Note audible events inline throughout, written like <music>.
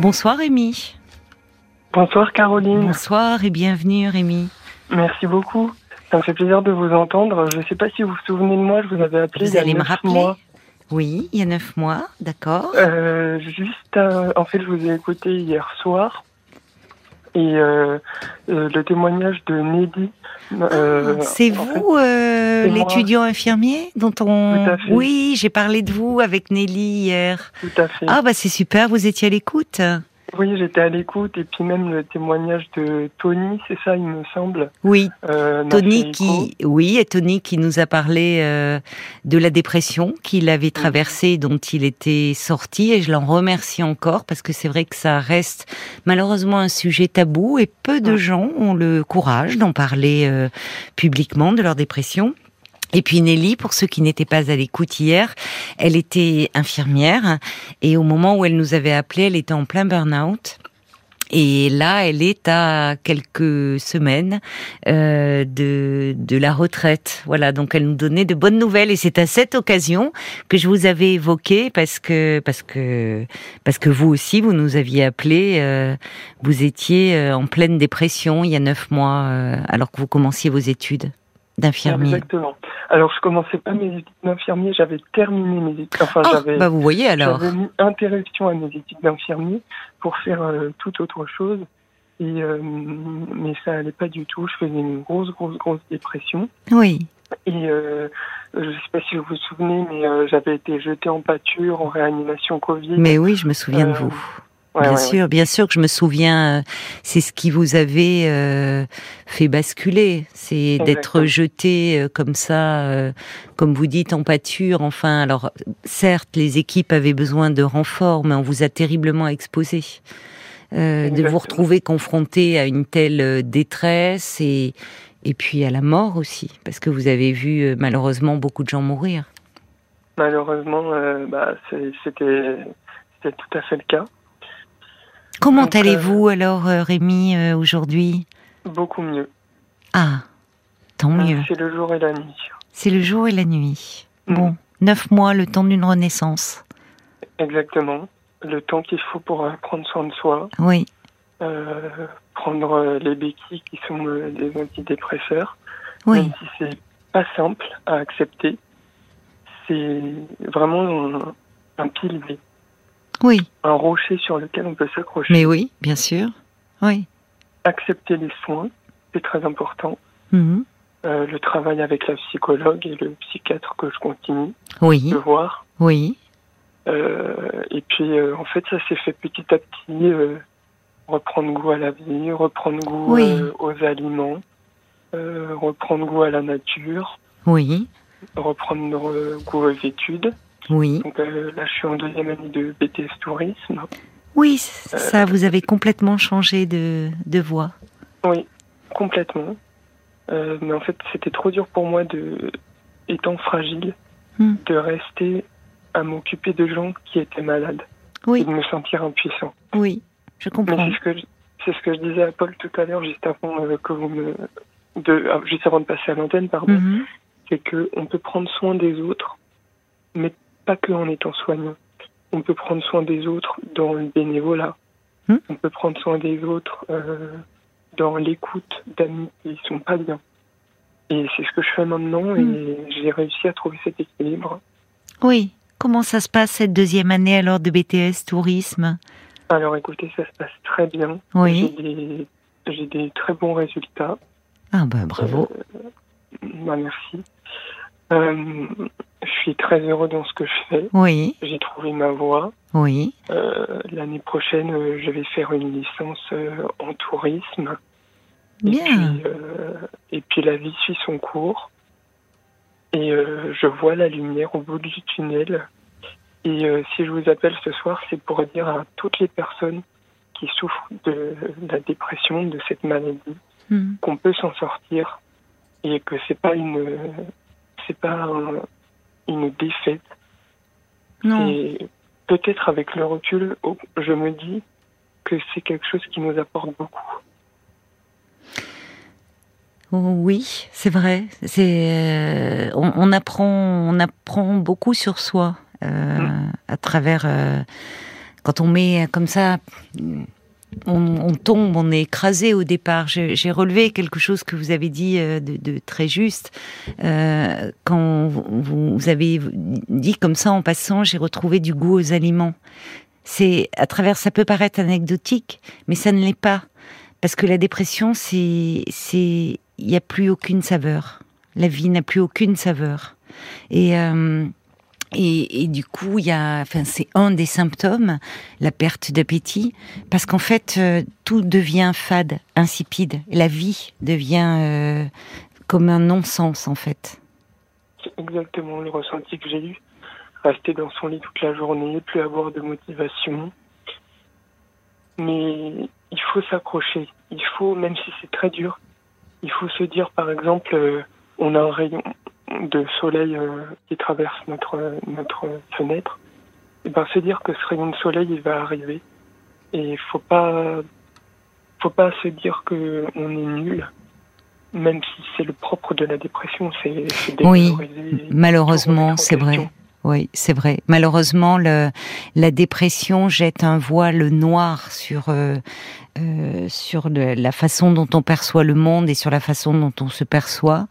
Bonsoir Rémi. Bonsoir Caroline. Bonsoir et bienvenue Rémi. Merci beaucoup. Ça me fait plaisir de vous entendre. Je ne sais pas si vous vous souvenez de moi, je vous avais appelé. Vous allez me rappeler Oui, il y a neuf mois, d'accord. Euh, juste, en fait, je vous ai écouté hier soir et euh, euh, le témoignage de Nelly. Ah, c'est vous, l'étudiant infirmier dont on. Tout à fait. Oui, j'ai parlé de vous avec Nelly hier. Tout à fait. Ah bah c'est super, vous étiez à l'écoute. Oui, j'étais à l'écoute et puis même le témoignage de Tony, c'est ça, il me semble. Oui, Euh, Tony qui, oui, et Tony qui nous a parlé euh, de la dépression qu'il avait traversée, dont il était sorti, et je l'en remercie encore parce que c'est vrai que ça reste malheureusement un sujet tabou et peu de gens ont le courage d'en parler euh, publiquement de leur dépression. Et puis Nelly, pour ceux qui n'étaient pas à l'écoute hier, elle était infirmière et au moment où elle nous avait appelé, elle était en plein burn-out. Et là, elle est à quelques semaines euh, de, de la retraite. Voilà, donc elle nous donnait de bonnes nouvelles. Et c'est à cette occasion que je vous avais évoqué parce que parce que parce que vous aussi, vous nous aviez appelé. euh, vous étiez euh, en pleine dépression il y a neuf mois, euh, alors que vous commenciez vos études d'infirmier. Exactement. Alors, je commençais pas mes études d'infirmier, j'avais terminé mes études. Enfin, Ah, j'avais bah vous voyez alors. j'avais mis interruption à mes études d'infirmier pour faire euh, toute autre chose. Et euh, mais ça allait pas du tout. Je faisais une grosse, grosse, grosse dépression. Oui. Et euh, je sais pas si vous vous souvenez, mais euh, j'avais été jetée en pâture, en réanimation Covid. Mais oui, je me souviens de Euh, vous. Bien ouais, sûr, bien sûr que je me souviens. euh, C'est ce qui vous avait euh, fait basculer, c'est d'être jeté euh, comme ça, euh, comme vous dites, en pâture. Enfin, alors certes, les équipes avaient besoin de renforts, mais on vous a terriblement exposé. De vous retrouver confronté à une telle détresse et et puis à la mort aussi, parce que vous avez vu malheureusement beaucoup de gens mourir. Malheureusement, bah, c'était tout à fait le cas. Comment allez-vous alors, euh, Rémi, euh, aujourd'hui? Beaucoup mieux. Ah, tant mieux. C'est le jour et la nuit. C'est le jour et la nuit. Mhm. Bon, neuf mois, le temps d'une renaissance. Exactement. Le temps qu'il faut pour euh, prendre soin de soi, Oui, euh, prendre euh, les béquilles qui sont euh, des antidépresseurs, oui, même si c'est pas simple à accepter, c'est vraiment un, un pilier, oui. un rocher sur lequel on peut s'accrocher. Mais oui, bien sûr. Oui. Accepter les soins, c'est très important. Mhm. Euh, le travail avec la psychologue et le psychiatre que je continue Oui, de voir. oui, Euh, et puis, euh, en fait, ça s'est fait petit à petit. reprendre goût à la vie, reprendre goût Oui. aux aliments, reprendre goût à la nature, oui, reprendre goût aux études. Oui. Donc euh, là, je suis en deuxième année de BTS Tourisme. Oui, c- ça, vous avez complètement changé de, de voie. Oui, complètement. Euh, mais en fait, c'était trop dur pour moi, de, étant fragile, Hmm. de rester à m'occuper de gens qui étaient malades et Oui, de me sentir impuissant. oui, je comprends. c'est ce que je, c'est ce que je disais à Paul tout à l'heure, juste avant euh, que vous me, de, ah, juste avant de passer à l'antenne, pardon, Mhm. c'est que on peut prendre soin des autres, mais pas que en étant soignant. On peut prendre soin des autres dans le bénévolat. Hmm. On peut prendre soin des autres euh, dans l'écoute d'amis qui sont pas bien. Et c'est ce que je fais maintenant et j'ai réussi à trouver cet équilibre. Oui. Comment ça se passe cette deuxième année alors de BTS Tourisme? Alors écoutez, ça se passe très bien. Oui. J'ai des, très bons résultats. Ah bah bravo. Bah, merci. Euh, je suis très heureux dans ce que je fais. Oui, J'ai trouvé ma voie. oui, Euh, L'année prochaine, euh, je vais faire une licence en tourisme. Et bien. puis, et puis la vie suit son cours. Et je vois la lumière au bout du tunnel. Et si je vous appelle ce soir, c'est pour dire à toutes les personnes qui souffrent de la dépression, de cette maladie, Mhm. qu'on peut s'en sortir et que c'est pas une c'est pas un- une défaite Non. et peut-être avec le recul oh, je me dis que c'est quelque chose qui nous apporte beaucoup Oui, c'est vrai. C'est euh, on, on apprend, on apprend beaucoup sur soi euh, à travers euh, quand on met comme ça on, tombe, on est écrasé au départ. J'ai relevé quelque chose que vous avez dit euh, de, très juste. Euh, quand vous, avez dit comme ça en passant, j'ai retrouvé du goût aux aliments. C'est à travers, ça peut paraître anecdotique, mais ça ne l'est pas. Parce que la dépression, c'est, c'est, il n'y a plus aucune saveur. La vie n'a plus aucune saveur. Et euh, et, du coup, il y a, enfin, c'est un des symptômes, la perte d'appétit, parce qu'en fait, euh, tout devient fade, insipide. La vie devient euh, comme un non-sens, en fait. C'est exactement le ressenti que j'ai eu. Rester dans son lit toute la journée, plus avoir de motivation. Mais il faut s'accrocher. Il faut, même si c'est très dur, il faut se dire, par exemple, euh, on a un rayon, de soleil euh, qui traverse notre, notre fenêtre, et eh ben, c'est dire que ce rayon de soleil il va arriver. Et il faut pas, faut pas se dire que on est nul, même si c'est le propre de la dépression, c'est Oui, malheureusement, c'est vrai. Oui, c'est vrai. Malheureusement, le, la dépression jette un voile noir sur euh, euh, sur la façon dont on perçoit le monde et sur la façon dont on se perçoit.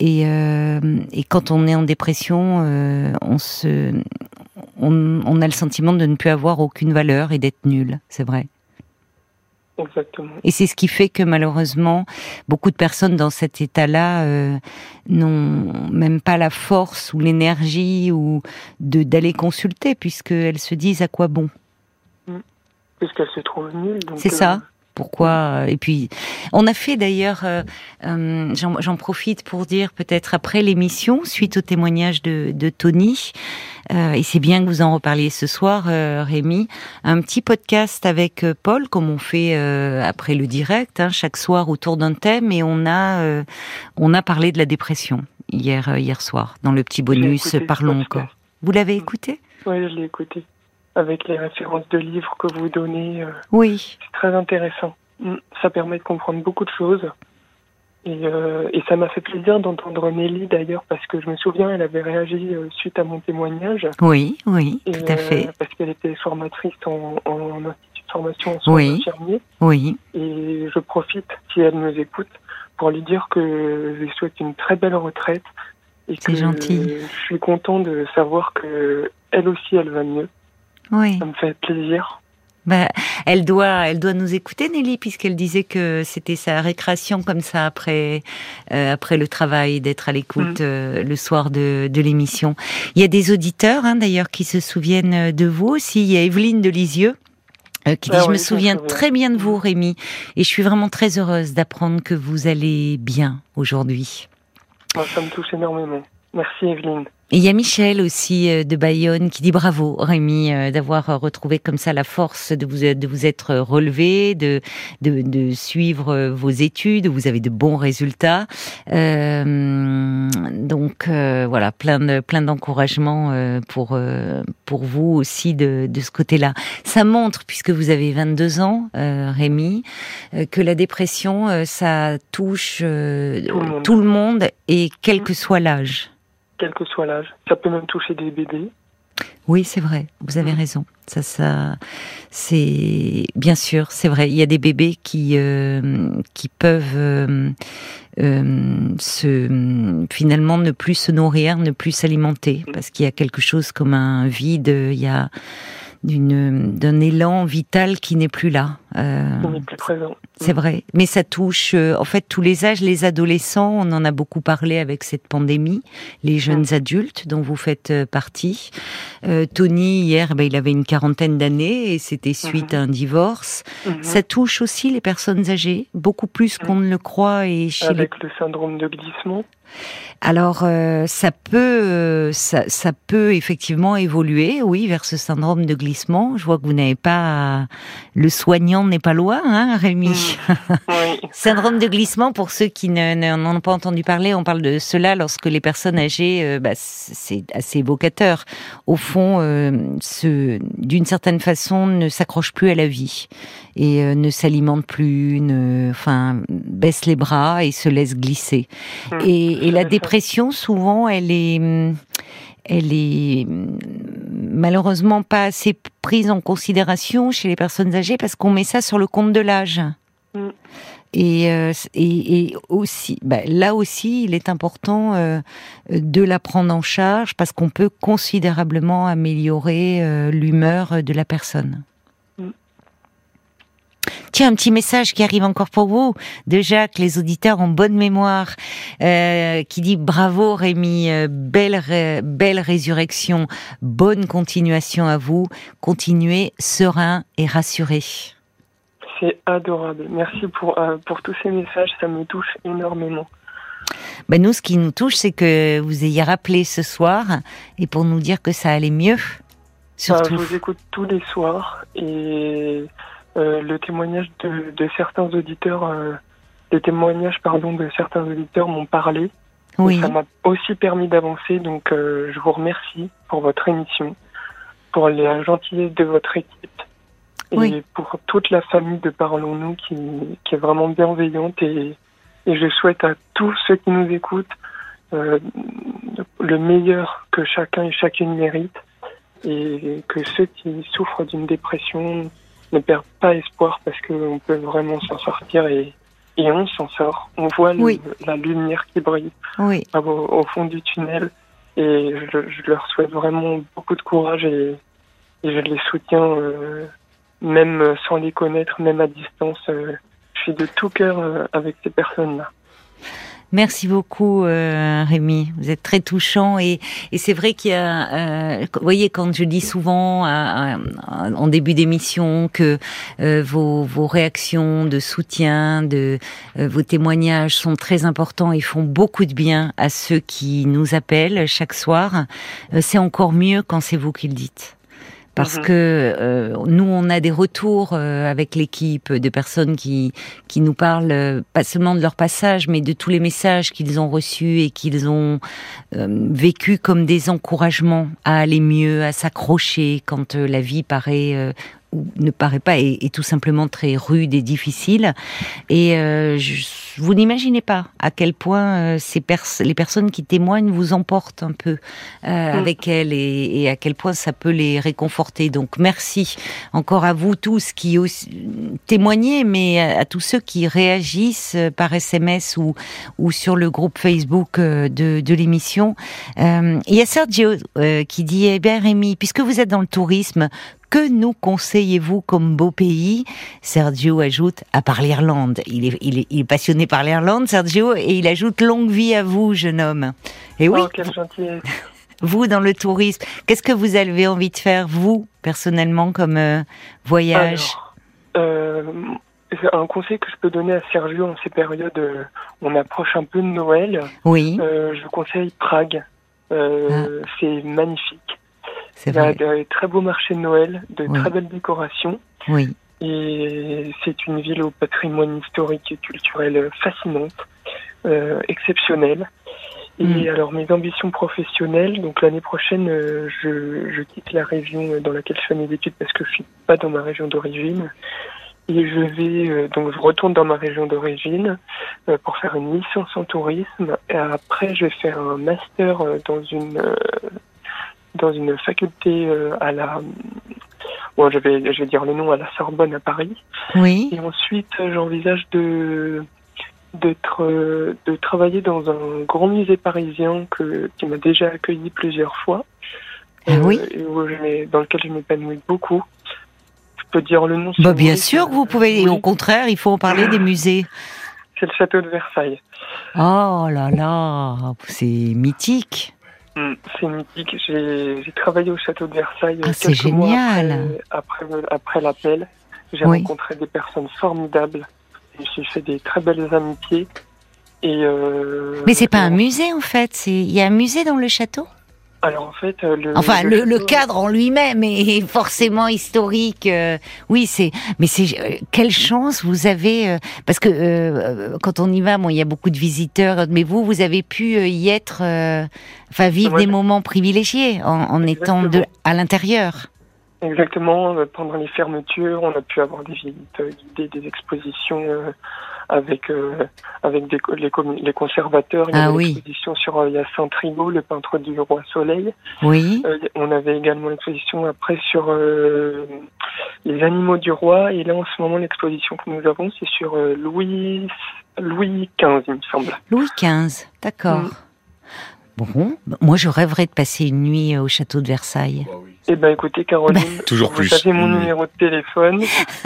Et, euh, et quand on est en dépression, euh, on se on, on, a le sentiment de ne plus avoir aucune valeur et d'être nul. C'est vrai. Exactement. Et c'est ce qui fait que malheureusement, beaucoup de personnes dans cet état-là euh, n'ont même pas la force ou l'énergie ou de d'aller consulter puisqu'elles se disent à quoi bon? Mmh. Puisqu'elles se trouvent nulles. C'est ça. Euh, pourquoi euh, Et puis, on a fait d'ailleurs, euh, euh, j'en profite pour dire peut-être après l'émission, suite au témoignage de, de Tony, et c'est bien que vous en reparliez ce soir, Rémi, un petit podcast avec Paul, comme on fait après le direct, hein, chaque soir autour d'un thème, et on a on a parlé de la dépression hier hier soir dans le petit bonus Parlons encore. Vous l'avez écouté? Oui, je l'ai écouté avec les références de livres que vous donnez. Euh, oui. C'est très intéressant. Mm, ça permet de comprendre beaucoup de choses. Et, euh, et ça m'a fait plaisir d'entendre Nelly d'ailleurs, parce que je me souviens, elle avait réagi euh, suite à mon témoignage. Oui, oui, tout à fait. parce qu'elle était formatrice en, en, institut de formation en soins oui. infirmiers. Oui. Et je profite, si elle nous écoute, pour lui dire que je lui souhaite une très belle retraite. Et que gentil. je suis content de savoir que elle aussi, elle va mieux. Oui. Ça me fait plaisir. Bah, elle doit, elle doit nous écouter, Nelly, puisqu'elle disait que c'était sa récréation comme ça après, euh, après le travail, d'être à l'écoute mm. euh, le soir de, de l'émission. Il y a des auditeurs, hein, d'ailleurs, qui se souviennent de vous aussi. Il y a Evelyne de Lisieux. Euh, qui dit, ah je me souviens très bien de vous, Rémi, et je suis vraiment très heureuse d'apprendre que vous allez bien aujourd'hui. Ça me touche énormément. Merci, Evelyne. Et il y a Michel aussi euh, de Bayonne qui dit bravo Rémi euh, d'avoir retrouvé comme ça la force de vous de vous être relevé, de de, de suivre vos études. Vous avez de bons résultats. Euh, donc euh, voilà, plein de plein d'encouragements pour pour vous aussi de de ce côté-là. Ça montre puisque vous avez 22 ans, Rémi, que la dépression ça touche tout le, tout le monde et quel que soit l'âge quel que soit l'âge. Ça peut même toucher des bébés. Oui, c'est vrai. Vous avez mm. raison. Ça, ça, c'est bien sûr, c'est vrai. Il y a des bébés qui euh, qui peuvent euh, euh, se finalement ne plus se nourrir, ne plus s'alimenter, mm. parce qu'il y a quelque chose comme un vide. Il y a d'une d'un élan vital qui n'est plus là. Euh, plus présent. C'est vrai, mais ça touche euh, en fait tous les âges, les adolescents. On en a beaucoup parlé avec cette pandémie, les jeunes adultes dont vous faites euh, partie. Euh, Tony hier, ben, il avait une quarantaine d'années et c'était suite à un divorce. Ça touche aussi les personnes âgées, beaucoup plus qu'on ne le croit et chez avec le syndrome de glissement. Alors euh, ça peut euh, ça, ça, peut effectivement évoluer, oui, vers ce syndrome de glissement. Je vois que vous n'avez pas le soignant n'est pas loin, hein, Rémi. Hmm. <laughs> syndrome de glissement pour ceux qui n'en ont pas entendu parler, on parle de cela lorsque les personnes âgées, euh, bah, c'est assez évocateur. Au fond, d'une certaine façon, ne s'accrochent plus à la vie et ne s'alimentent plus, ne, enfin, baissent les bras et se laissent glisser. Hmm. Et, et la dépression, souvent, elle est, elle est mm, malheureusement pas assez prise en considération chez les personnes âgées parce qu'on met ça sur le compte de l'âge. Mm. Euh, et, et, aussi, bah, là aussi, il est important euh, de la prendre en charge parce qu'on peut considérablement améliorer euh, l'humeur de la personne. Tiens, un petit message qui arrive encore pour vous, de Jacques, les auditeurs ont bonne mémoire, qui dit bravo Rémi, belle, belle résurrection, bonne continuation à vous, continuez serein et rassuré. C'est adorable. Merci pour, euh, pour tous ces messages, ça me touche énormément. Ben nous, ce qui nous touche, c'est que vous ayez rappelé ce soir et pour nous dire que ça allait mieux. Surtout. je vous écoute tous les soirs et euh, le témoignage de, de certains auditeurs, euh, les témoignages pardon de certains auditeurs m'ont parlé. Oui. Ça m'a aussi permis d'avancer, donc je vous remercie pour votre émission, pour la gentillesse de votre équipe et pour toute la famille de Parlons-nous qui, qui, est vraiment bienveillante et, et, je souhaite à tous ceux qui nous écoutent euh, le meilleur que chacun et chacune mérite et que ceux qui souffrent d'une dépression ne perdent pas espoir parce qu'on peut vraiment s'en sortir et, et on s'en sort. On voit la lumière qui brille au, fond du tunnel et je, je, leur souhaite vraiment beaucoup de courage et, et je les soutiens. Euh, même sans les connaître, même à distance. Euh, je suis de tout cœur euh, avec ces personnes-là. Merci beaucoup, Rémi. Vous êtes très touchant et, et c'est vrai qu'il y a, vous voyez, quand je dis souvent en début d'émission que vos, vos, réactions de soutien, de vos témoignages sont très importants et font beaucoup de bien à ceux qui nous appellent chaque soir, c'est encore mieux quand c'est vous qui le dites parce mhm. que euh, nous on a des retours euh, avec l'équipe de personnes qui qui nous parlent euh, pas seulement de leur passage mais de tous les messages qu'ils ont reçus et qu'ils ont vécu comme des encouragements à aller mieux, à s'accrocher quand la vie paraît ne paraît pas est, tout simplement très rude et difficile. Et euh, vous n'imaginez pas à quel point euh, ces les personnes qui témoignent vous emportent un peu euh, mm. avec elles et, à quel point ça peut les réconforter. Donc merci encore à vous tous qui témoignez, mais à, tous ceux qui réagissent par SMS ou, ou sur le groupe Facebook de, de l'émission. il y a Sergio qui dit, eh bien Rémi, puisque vous êtes dans le tourisme, que nous conseillez-vous comme beau pays Sergio ajoute, à part l'Irlande. Il est, il, est, passionné par l'Irlande, Sergio, et il ajoute longue vie à vous, jeune homme. Et oui. Oh, <laughs> vous, dans le tourisme, qu'est-ce que vous avez envie de faire, vous, personnellement, comme euh, voyage euh, un conseil que je peux donner à Sergio en ces périodes euh, on approche un peu de Noël. Oui. je conseille Prague. Ah. C'est magnifique. Il y a de très beaux marchés de Noël, de très belles décorations. Oui. Et c'est une ville au patrimoine historique et culturel fascinante, euh, exceptionnelle. Et mm. alors mes ambitions professionnelles, donc l'année prochaine, euh, je, je, quitte la région dans laquelle je fais mes études parce que je suis pas dans ma région d'origine. Et je vais euh, donc je retourne dans ma région d'origine euh, pour faire une licence en tourisme. Et après, je vais faire un master dans une dans une faculté euh, à la bon je vais je vais dire le nom à la Sorbonne à Paris. Oui. Et ensuite j'envisage de d'être euh, de travailler dans un grand musée parisien que qui m'a déjà accueilli plusieurs fois. Ah oui. euh, et dans lequel je m'épanouis beaucoup. Je peux dire le nom bah, bien sûr que vous pouvez. Au contraire il faut en parler des musées. C'est le château de Versailles. Oh là là c'est mythique C'est mythique. J'ai travaillé au château de Versailles ah, quelques génial. mois après, après, l'appel. J'ai rencontré des personnes formidables. J'ai fait des très belles amitiés. Et euh, Mais c'est pas un musée en fait. Il y a un musée dans le château? Alors en fait, euh, le, enfin le, cadre en lui-même est forcément historique. Euh, oui, c'est. Mais c'est euh, quelle chance vous avez parce que quand on y va, bon, il y a beaucoup de visiteurs. Mais vous, vous avez pu y être, enfin vivre des moments privilégiés en, étant de, à l'intérieur. Exactement. Pendant les fermetures, on a pu avoir des visites guidées, des expositions avec euh, avec des, les, les conservateurs. Il y Ah avait oui. l'exposition sur euh, Hyacinthe Rigaud, le peintre du roi Soleil. Oui. Euh, on avait également l'exposition après sur euh, les animaux du roi. Et là, en ce moment, l'exposition que nous avons, c'est sur euh, Louis Louis XV, il me semble. Louis XV, d'accord. Mm. Bon, moi je rêverais de passer une nuit au château de Versailles. Eh ben, écoutez, Caroline, Toujours vous plus. avez mon Mm. numéro de téléphone.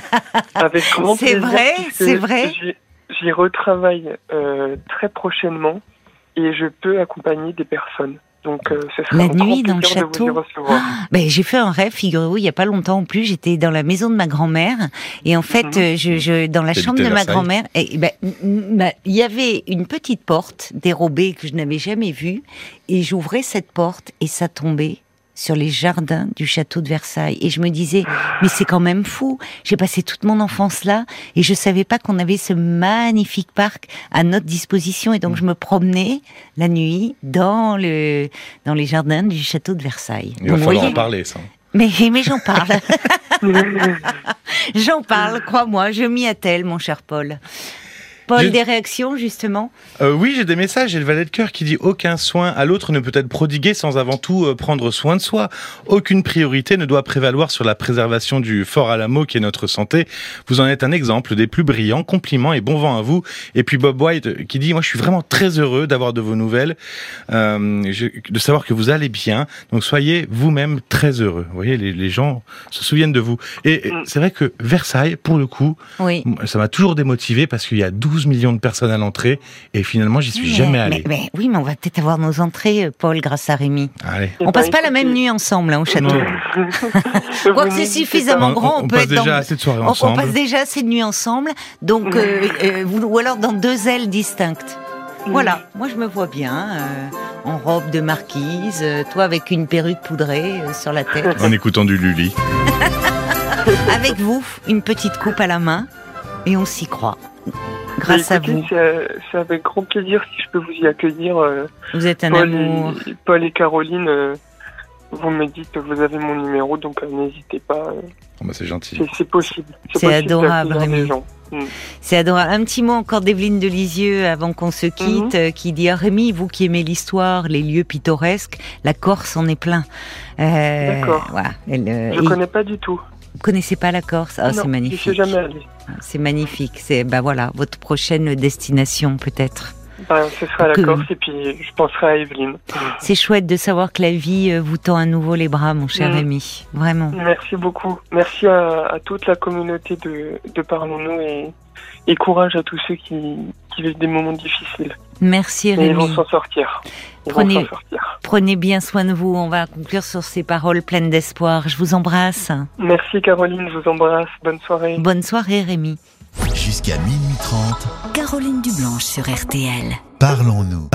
<laughs> Avec grand C'est vrai, c'est vrai. J'y- retravaille euh, très prochainement et je peux accompagner des personnes. Donc, euh, ce sera La nuit dans le château. recevoir. Ben, j'ai fait un rêve, figurez-vous, il y a pas longtemps en plus, j'étais dans la maison de ma grand-mère et en fait, Mhm. euh, je, je dans la chambre de ma grand-mère, ben, ma- il y avait une petite porte dérobée que je n'avais jamais vue et j'ouvrais cette porte et ça tombait sur les jardins du château de Versailles et je me disais mais c'est quand même fou j'ai passé toute mon enfance là et je savais pas qu'on avait ce magnifique parc à notre disposition et donc je me promenais la nuit dans le dans les jardins du château de Versailles Il va Donc, falloir voyez, en parler, ça. mais, mais j'en parle. <laughs> j'en parle, crois-moi, je m'y attelle, mon cher Paul. Paul, J'ai- des réactions, justement Euh, oui, j'ai des messages. J'ai le valet de cœur qui dit aucun soin à l'autre ne peut être prodigué sans avant tout euh, prendre soin de soi. Aucune priorité ne doit prévaloir sur la préservation du fort Alamo qui est notre santé. Vous en êtes un exemple des plus brillants. Compliments et bon vent à vous. Et puis Bob White qui dit moi je suis vraiment très heureux d'avoir de vos nouvelles, euh, je- de savoir que vous allez bien. Donc soyez vous-même très heureux. Vous voyez, les, les gens se souviennent de vous. Et Mm. c'est vrai que Versailles, pour le coup, Oui. ça m'a toujours démotivé parce qu'il y a 12 millions de personnes à l'entrée et finalement j'y suis Mais- jamais mais- allé. mais oui, mais on va peut-être avoir nos entrées, euh, Paul, grâce à Rémi. Allez. On passe pas la même nuit ensemble hein, au château. Non. <laughs> Quoique c'est suffisamment grand, on, peut passe être déjà dans... assez de soirées on- on, ensemble. passe déjà assez de nuits ensemble, donc euh, <laughs> euh, ou alors dans deux ailes distinctes. Voilà, moi je me vois bien euh, en robe de marquise, euh, toi avec une perruque poudrée euh, sur la tête. En écoutant du Lully. <laughs> avec vous, une petite coupe à la main, et on s'y croit. Grâce à vous, C'est c'est avec grand plaisir si je peux vous y accueillir. euh, vous êtes un Paul, amour. et, Paul et Caroline, euh, vous me dites que vous avez mon numéro, donc euh, n'hésitez pas. euh, Oh, bah, c'est gentil. c'est- possible. C'est adorable, Rémi. Mm. C'est adorable. Un petit mot encore d'Evelyne de Lisieux avant qu'on se quitte, Mhm. euh, qui dit ah, Rémi, vous qui aimez l'histoire, les lieux pittoresques, la Corse en est plein. Euh, D'accord. Voilà. Euh, Je et connais pas du tout. Vous connaissez pas la Corse? Ah, c'est suis magnifique. jamais allé. C'est magnifique. C'est bah voilà votre prochaine destination peut-être. Ben, ce sera la Que- Corse et puis je penserai à Evelyne. C'est chouette de savoir que la vie euh, vous tend à nouveau les bras, mon cher Mhm. Rémi. Vraiment. Merci beaucoup. Merci à, à toute la communauté de, de Parlons-nous et, et courage à tous ceux qui, qui vivent des moments difficiles. Merci Et ils Rémi. vont s'en sortir. Prenez bien soin de vous. On va conclure sur ces paroles pleines d'espoir. Je vous embrasse. Merci Caroline, je vous embrasse. Bonne soirée. Bonne soirée Rémi. Jusqu'à minuit 30, Caroline Dublanche sur RTL. parlons-nous.